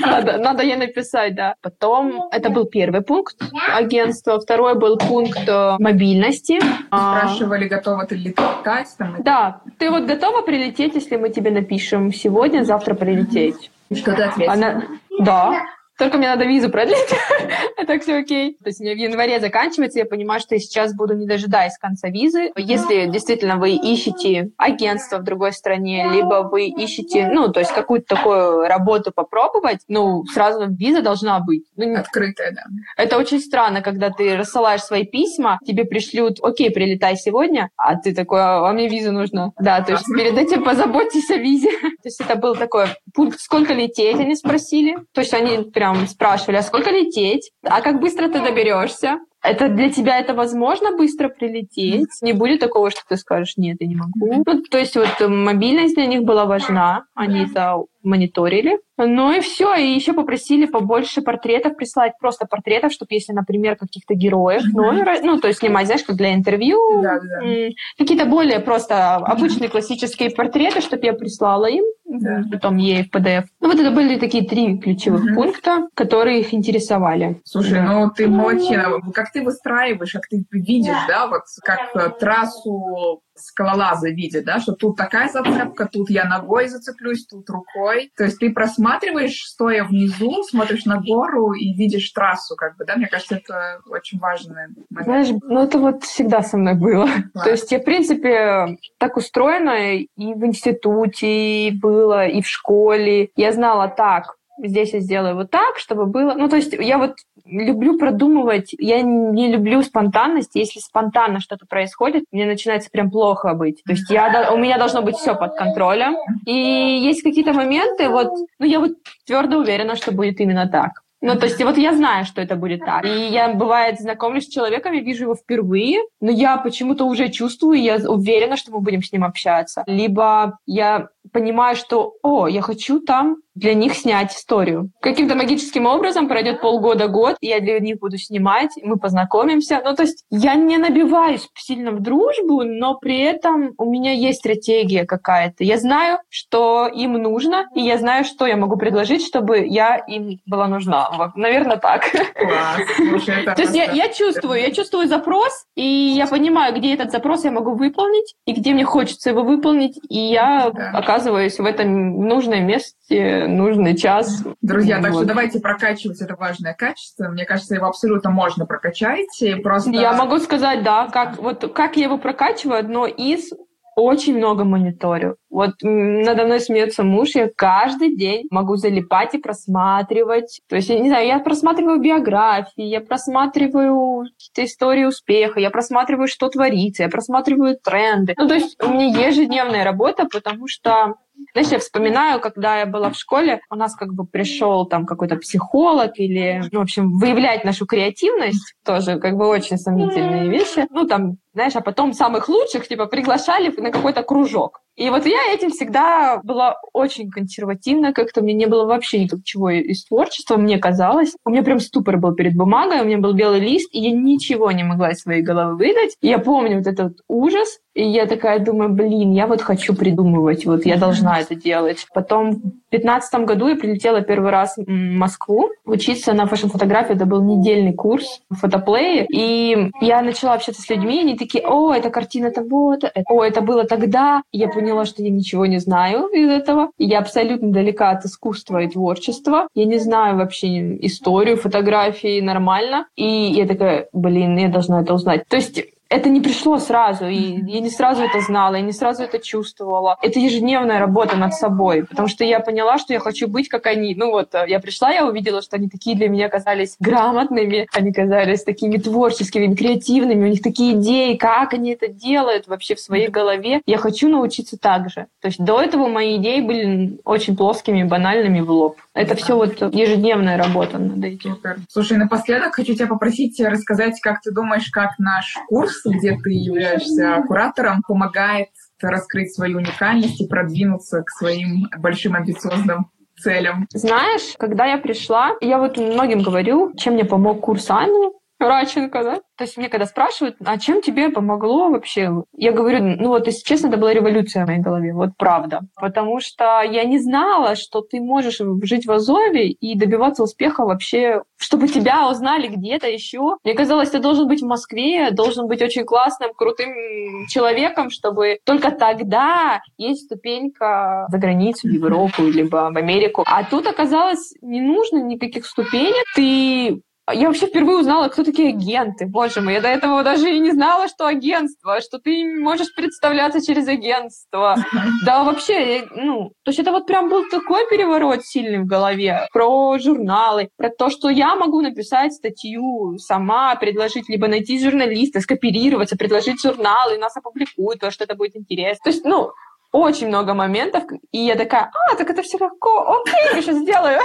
Надо, надо ей написать, да. Потом, это был первый пункт агентства. Второй был пункт э, мобильности. А, Спрашивали, готова ты летать? Там, да. Ты вот готова прилететь, если мы тебе напишем сегодня, завтра прилететь? Что ты ответила? Она... Да. Только мне надо визу продлить, <laughs> а так все окей. То есть у меня в январе заканчивается, я понимаю, что я сейчас буду не дожидаясь конца визы. Если действительно вы ищете агентство в другой стране, либо вы ищете, ну, то есть какую-то такую работу попробовать, ну, сразу виза должна быть. Ну, Открытая, да. Это очень странно, когда ты рассылаешь свои письма, тебе пришлют, окей, прилетай сегодня, а ты такой, а, а мне виза нужна. Да, то есть перед этим позаботьтесь о визе. <laughs> То есть это был такой пункт, сколько лететь, они спросили. То есть они прям прям спрашивали, а сколько лететь? А как быстро ты доберешься? Это для тебя это возможно быстро прилететь? Не будет такого, что ты скажешь, нет, я не могу. Ну, то есть вот мобильность для них была важна, они это мониторили. Ну и все, и еще попросили побольше портретов прислать, просто портретов, чтобы если, например, каких-то героев номера, ну, то есть снимать, знаешь, как для интервью, да, да. какие-то более просто обычные классические портреты, чтобы я прислала им, да. потом ей в PDF. Ну, вот это были такие три ключевых угу. пункта, которые их интересовали. Слушай, да. ну ты молодчина. Как ты выстраиваешь, как ты видишь, да, вот как э, трассу скалолаза видит, да, что тут такая зацепка, тут я ногой зацеплюсь, тут рукой. То есть ты просматриваешь, стоя внизу, смотришь на гору и видишь трассу, как бы, да, мне кажется, это очень важно. Знаешь, ну это вот всегда со мной было. Класс. То есть я, в принципе, так устроена и в институте было, и в школе. Я знала так, здесь я сделаю вот так, чтобы было... Ну, то есть я вот люблю продумывать, я не люблю спонтанность. Если спонтанно что-то происходит, мне начинается прям плохо быть. То есть я, у меня должно быть все под контролем. И есть какие-то моменты, вот, ну, я вот твердо уверена, что будет именно так. Ну, то есть, вот я знаю, что это будет так. И я, бывает, знакомлюсь с человеком, я вижу его впервые, но я почему-то уже чувствую, я уверена, что мы будем с ним общаться. Либо я понимаю, что, о, я хочу там для них снять историю. Каким-то магическим образом пройдет полгода-год, я для них буду снимать, мы познакомимся. Ну, то есть я не набиваюсь сильно в дружбу, но при этом у меня есть стратегия какая-то. Я знаю, что им нужно, и я знаю, что я могу предложить, чтобы я им была нужна. Вот, наверное, так. То есть я чувствую, я чувствую запрос, и я понимаю, где этот запрос я могу выполнить, и где мне хочется его выполнить, и я оказываюсь оказываюсь в этом нужном месте, нужный час. Друзья, вот. так что давайте прокачивать это важное качество. Мне кажется, его абсолютно можно прокачать. Просто... Я могу сказать, да, как, вот, как я его прокачиваю, одно из очень много мониторю. Вот надо мной смеется муж, я каждый день могу залипать и просматривать. То есть, я не знаю, я просматриваю биографии, я просматриваю какие-то истории успеха, я просматриваю, что творится, я просматриваю тренды. Ну, то есть у меня ежедневная работа, потому что знаешь, я вспоминаю, когда я была в школе, у нас как бы пришел там какой-то психолог или, ну, в общем, выявлять нашу креативность, тоже как бы очень сомнительные вещи. Ну, там, знаешь, а потом самых лучших, типа, приглашали на какой-то кружок. И вот я этим всегда была очень консервативна, как-то мне не было вообще ничего из творчества, мне казалось. У меня прям ступор был перед бумагой, у меня был белый лист, и я ничего не могла из своей головы выдать. И я помню вот этот ужас, и я такая думаю, блин, я вот хочу придумывать, вот я должна это делать. Потом в 2015 году я прилетела первый раз в Москву учиться на фэшн-фотографии. Это был недельный курс фотоплея. И я начала общаться с людьми, они такие, о, эта картина того-то, о, это было тогда. Я поняла, что я ничего не знаю из этого. Я абсолютно далека от искусства и творчества. Я не знаю вообще историю фотографии нормально. И я такая, блин, я должна это узнать. То есть это не пришло сразу, и я не сразу это знала, я не сразу это чувствовала. Это ежедневная работа над собой, потому что я поняла, что я хочу быть как они. Ну вот, э, я пришла, я увидела, что они такие для меня казались грамотными, они казались такими творческими, креативными, у них такие идеи, как они это делают вообще в своей голове. Я хочу научиться так же. То есть до этого мои идеи были очень плоскими, банальными в лоб. Это все вот ежедневная работа над этим. Слушай, напоследок хочу тебя попросить рассказать, как ты думаешь, как наш курс, где ты являешься куратором, помогает раскрыть свою уникальность и продвинуться к своим большим амбициозным целям. Знаешь, когда я пришла, я вот многим говорю, чем мне помог курс Анны, Раченко, да? То есть мне когда спрашивают, а чем тебе помогло вообще? Я говорю, ну вот, если честно, это была революция в моей голове, вот правда. Потому что я не знала, что ты можешь жить в Азове и добиваться успеха вообще, чтобы тебя узнали где-то еще. Мне казалось, ты должен быть в Москве, должен быть очень классным, крутым человеком, чтобы только тогда есть ступенька за границу, в Европу, либо в Америку. А тут оказалось, не нужно никаких ступенек. Ты я вообще впервые узнала, кто такие агенты. Боже мой, я до этого даже и не знала, что агентство, что ты можешь представляться через агентство. <laughs> Да, вообще, ну, то есть это вот прям был такой переворот сильный в голове про журналы, про то, что я могу написать статью сама, предложить, либо найти журналиста, скооперироваться, предложить журнал, и нас опубликуют, то, что это будет интересно. То есть, ну, очень много моментов, и я такая, а, так это все легко, окей, я сейчас сделаю.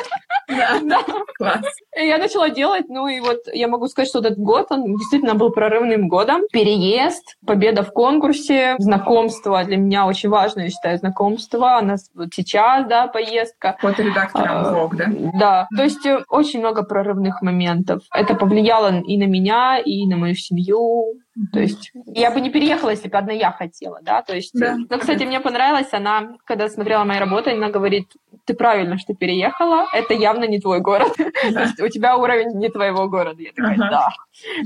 Да, <laughs> класс. Я начала делать, ну и вот я могу сказать, что этот год, он действительно был прорывным годом. Переезд, победа в конкурсе, знакомство, для меня очень важно, я считаю, знакомство, у нас вот сейчас, да, поездка. Вот редактором блог, да? Да, то есть э, очень много прорывных моментов. Это повлияло и на меня, и на мою семью, то есть я бы не переехала, если бы одна я хотела, да, то есть... Да. Но, кстати, мне понравилось, она, когда смотрела мои работы, она говорит, ты правильно, что переехала, это явно не твой город, <laughs> да. то есть у тебя уровень не твоего города. Я такая, ага. да.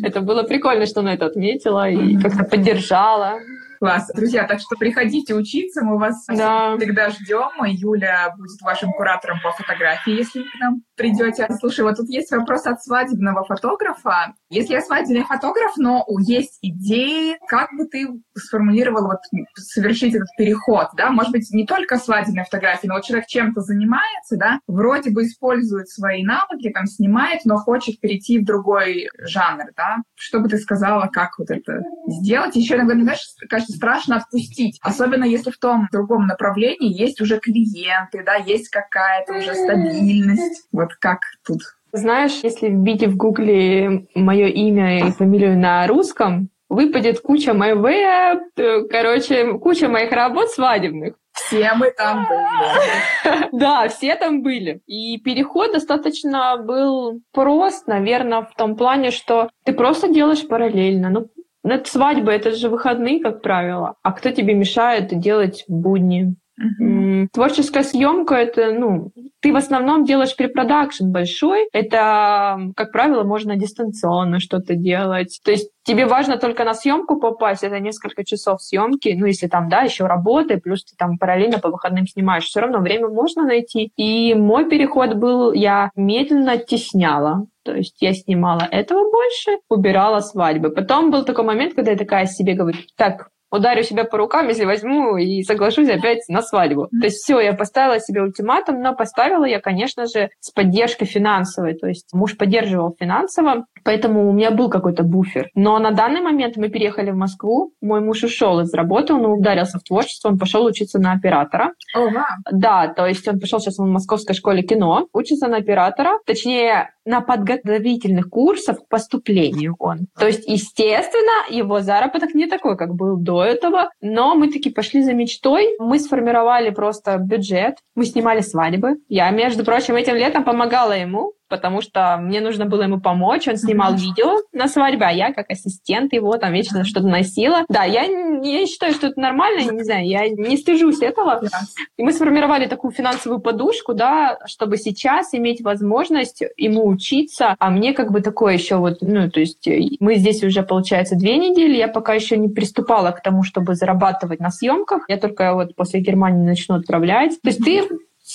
Это было прикольно, что она это отметила и как-то поддержала. Класс. Друзья, так что приходите учиться, мы вас да. всегда ждем. Юля будет вашим куратором по фотографии, если вы к нам придете. Слушай, вот тут есть вопрос от свадебного фотографа. Если я свадебный фотограф, но есть идеи, как бы ты сформулировал вот совершить этот переход, да? Может быть, не только свадебная фотография, но вот человек чем-то занимается, да, вроде бы использует свои навыки, там, снимает, но хочет перейти в другой жанр, да? Что бы ты сказала, как вот это сделать? Еще иногда, знаешь, кажется, страшно отпустить, особенно если в том другом направлении есть уже клиенты, да, есть какая-то уже стабильность. Вот как тут знаешь, если вбить в гугле мое имя и фамилию на русском, выпадет куча моих веб, короче, куча моих работ свадебных. Все мы там были. Да, все там были. И переход достаточно был прост, наверное, в том плане, что ты просто делаешь параллельно. Ну, это свадьба, это же выходные, как правило. А кто тебе мешает делать будни? Mm-hmm. Творческая съемка это, ну, ты в основном делаешь препродакшн большой. Это, как правило, можно дистанционно что-то делать. То есть тебе важно только на съемку попасть, это несколько часов съемки, ну, если там, да, еще работы, плюс ты там параллельно по выходным снимаешь, все равно время можно найти. И мой переход был, я медленно оттесняла. То есть я снимала этого больше, убирала свадьбы. Потом был такой момент, когда я такая себе говорю, так, ударю себя по рукам, если возьму и соглашусь опять на свадьбу. То есть все, я поставила себе ультиматум, но поставила я, конечно же, с поддержкой финансовой. То есть муж поддерживал финансово, поэтому у меня был какой-то буфер. Но на данный момент мы переехали в Москву, мой муж ушел из работы, он ударился в творчество, он пошел учиться на оператора. Oh, wow. Да, то есть он пошел сейчас в Московской школе кино, учится на оператора, точнее, на подготовительных курсах к поступлению он. То есть, естественно, его заработок не такой, как был до этого, но мы таки пошли за мечтой. Мы сформировали просто бюджет, мы снимали свадьбы. Я, между прочим, этим летом помогала ему потому что мне нужно было ему помочь. Он снимал mm-hmm. видео на свадьбе, а я как ассистент его там вечно что-то носила. Да, я, я считаю, что это нормально, не знаю, я не стыжусь этого. Yeah. И мы сформировали такую финансовую подушку, да, чтобы сейчас иметь возможность ему учиться, а мне как бы такое еще вот, ну, то есть э, мы здесь уже, получается, две недели, я пока еще не приступала к тому, чтобы зарабатывать на съемках, я только вот после Германии начну отправлять. То есть ты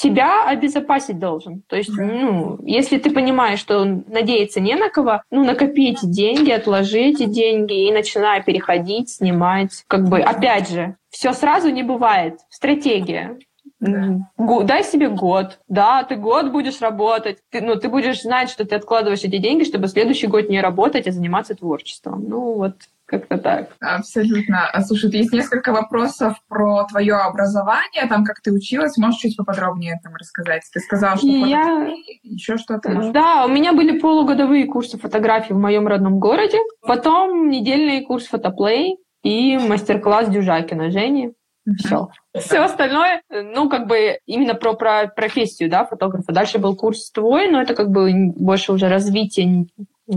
себя обезопасить должен. То есть, ну, если ты понимаешь, что надеяться не на кого, ну, накопи эти деньги, отложи эти деньги и начинай переходить, снимать. Как бы, опять же, все сразу не бывает. Стратегия. Да. Дай себе год. Да, ты год будешь работать. Ты, ну, ты будешь знать, что ты откладываешь эти деньги, чтобы следующий год не работать, а заниматься творчеством. Ну, вот как-то так. Абсолютно. А, слушай, есть несколько вопросов про твое образование, там, как ты училась. Можешь чуть поподробнее там рассказать? Ты сказала, что я... еще что-то. Может... Да, у меня были полугодовые курсы фотографии в моем родном городе. Потом недельный курс фотоплей и мастер-класс Дюжакина Жени. Все. Все остальное, ну, как бы именно про, про профессию, да, фотографа. Дальше был курс твой, но это как бы больше уже развитие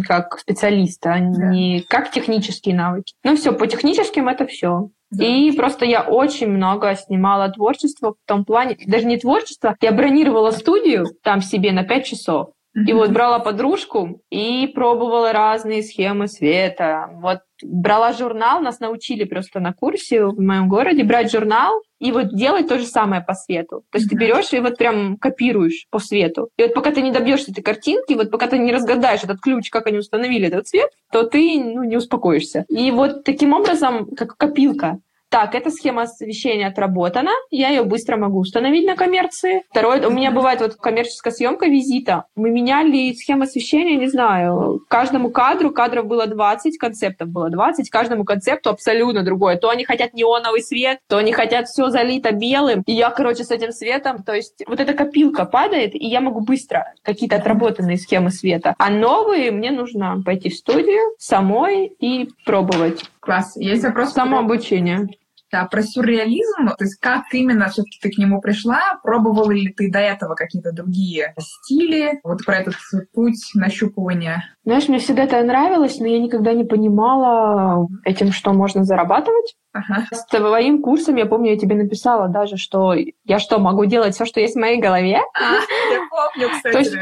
как специалиста, а да. не как технические навыки. Ну все, по техническим это все. Да. И просто я очень много снимала творчества в том плане, даже не творчество, я бронировала студию там себе на 5 часов. И вот брала подружку и пробовала разные схемы света. Вот брала журнал, нас научили просто на курсе в моем городе брать журнал и вот делать то же самое по свету. То есть ты берешь и вот прям копируешь по свету. И вот пока ты не добьешься этой картинки, вот пока ты не разгадаешь этот ключ, как они установили этот цвет, то ты ну, не успокоишься. И вот таким образом, как копилка, так, эта схема освещения отработана, я ее быстро могу установить на коммерции. Второе, у меня бывает вот коммерческая съемка визита. Мы меняли схему освещения, не знаю, каждому кадру, кадров было 20, концептов было 20, каждому концепту абсолютно другое. То они хотят неоновый свет, то они хотят все залито белым. И я, короче, с этим светом, то есть вот эта копилка падает, и я могу быстро какие-то отработанные схемы света. А новые мне нужно пойти в студию самой и пробовать. Класс. Есть вопрос? Самообучение. А про сюрреализм, то есть как именно все-таки ты к нему пришла? Пробовала ли ты до этого какие-то другие стили? Вот про этот путь нащупывания. Знаешь, мне всегда это нравилось, но я никогда не понимала этим, что можно зарабатывать. Ага. С твоим курсом, я помню, я тебе написала даже, что я что, могу делать все, что есть в моей голове? А, <laughs> я помню, кстати. То есть,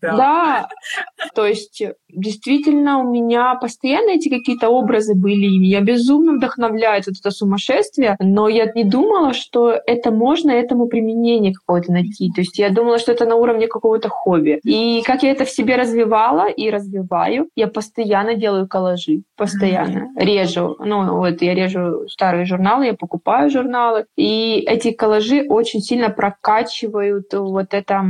да. да. То есть, действительно, у меня постоянно эти какие-то образы были, и меня безумно вдохновляет вот это сумасшествие, но я не думала, что это можно этому применение какое-то найти. То есть я думала, что это на уровне какого-то хобби. И как я это в себе развивала и развиваю, я постоянно делаю коллажи. Постоянно. Режу. Ну, вот я режу старые журналы, я покупаю журналы. И эти коллажи очень сильно прокачивают вот это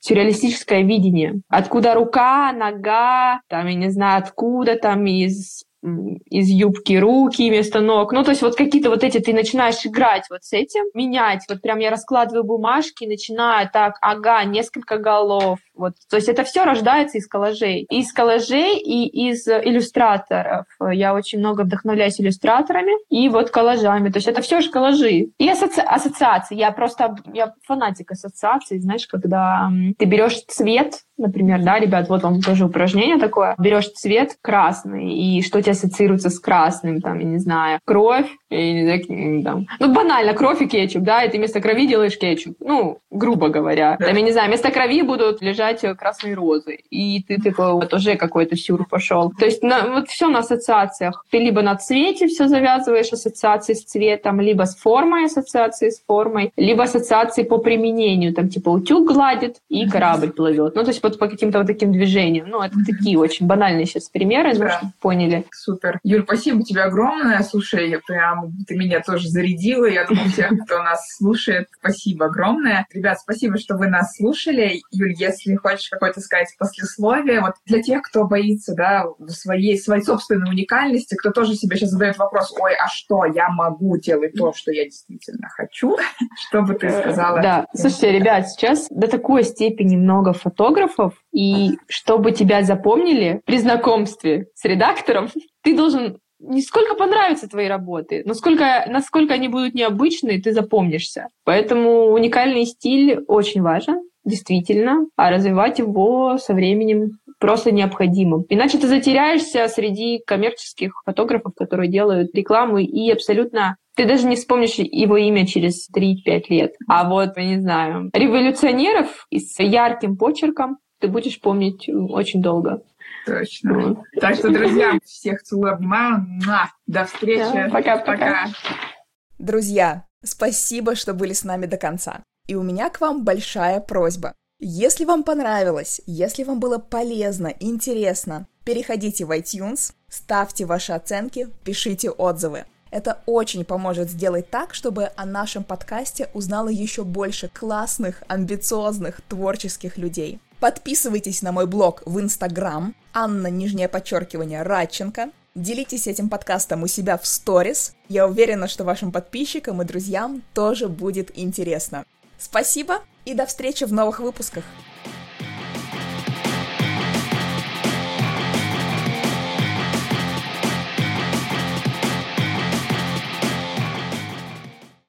сюрреалистическое видение. Откуда рука, нога, там, я не знаю, откуда там из из юбки руки вместо ног. Ну, то есть вот какие-то вот эти, ты начинаешь играть вот с этим, менять. Вот прям я раскладываю бумажки, начинаю так, ага, несколько голов. Вот. То есть это все рождается из коллажей. Из коллажей и из иллюстраторов. Я очень много вдохновляюсь иллюстраторами и вот коллажами. То есть это все же коллажи. И асоци... ассоциации. Я просто, я фанатик ассоциаций, знаешь, когда ты берешь цвет, например, да, ребят, вот вам тоже упражнение такое. Берешь цвет красный, и что тебе ассоциируется с красным, там, я не знаю, кровь, я не знаю, там, ну, банально, кровь и кетчуп, да, и ты вместо крови делаешь кетчуп, ну, грубо говоря. Там, я не знаю, вместо крови будут лежать красные розы, и ты такой, вот уже какой-то сюр пошел. То есть на, вот все на ассоциациях. Ты либо на цвете все завязываешь, ассоциации с цветом, либо с формой ассоциации с формой, либо ассоциации по применению, там, типа, утюг гладит и корабль плывет. Ну, то есть вот по каким-то вот таким движениям. Ну, это такие очень банальные сейчас примеры, да. ну, чтобы поняли. Супер. Юль, спасибо тебе огромное. Слушай, прям ты меня тоже зарядила. Я думаю, всех, кто нас слушает, спасибо огромное. Ребят, спасибо, что вы нас слушали. Юль, если хочешь какое-то сказать послесловие, вот для тех, кто боится, да, своей, своей собственной уникальности, кто тоже себе сейчас задает вопрос, ой, а что, я могу делать то, что я действительно хочу? <laughs> Что бы ты сказала? Да, слушайте, ребят, сейчас до такой степени много фотографов, и чтобы тебя запомнили при знакомстве с редактором, <laughs> ты должен не сколько понравятся твои работы, но сколько, насколько они будут необычные, ты запомнишься. Поэтому уникальный стиль очень важен, действительно, а развивать его со временем просто необходимо. Иначе ты затеряешься среди коммерческих фотографов, которые делают рекламу, и абсолютно ты даже не вспомнишь его имя через 3-5 лет. А вот, не знаю, революционеров с ярким почерком ты будешь помнить очень долго. Точно. Вот. Так что, друзья, всех целую, обнимаю. До встречи. Пока-пока. Друзья, спасибо, что были с нами до конца. И у меня к вам большая просьба. Если вам понравилось, если вам было полезно, интересно, переходите в iTunes, ставьте ваши оценки, пишите отзывы. Это очень поможет сделать так, чтобы о нашем подкасте узнало еще больше классных, амбициозных, творческих людей. Подписывайтесь на мой блог в Инстаграм, Анна, нижнее подчеркивание, Радченко. Делитесь этим подкастом у себя в сторис. Я уверена, что вашим подписчикам и друзьям тоже будет интересно. Спасибо и до встречи в новых выпусках.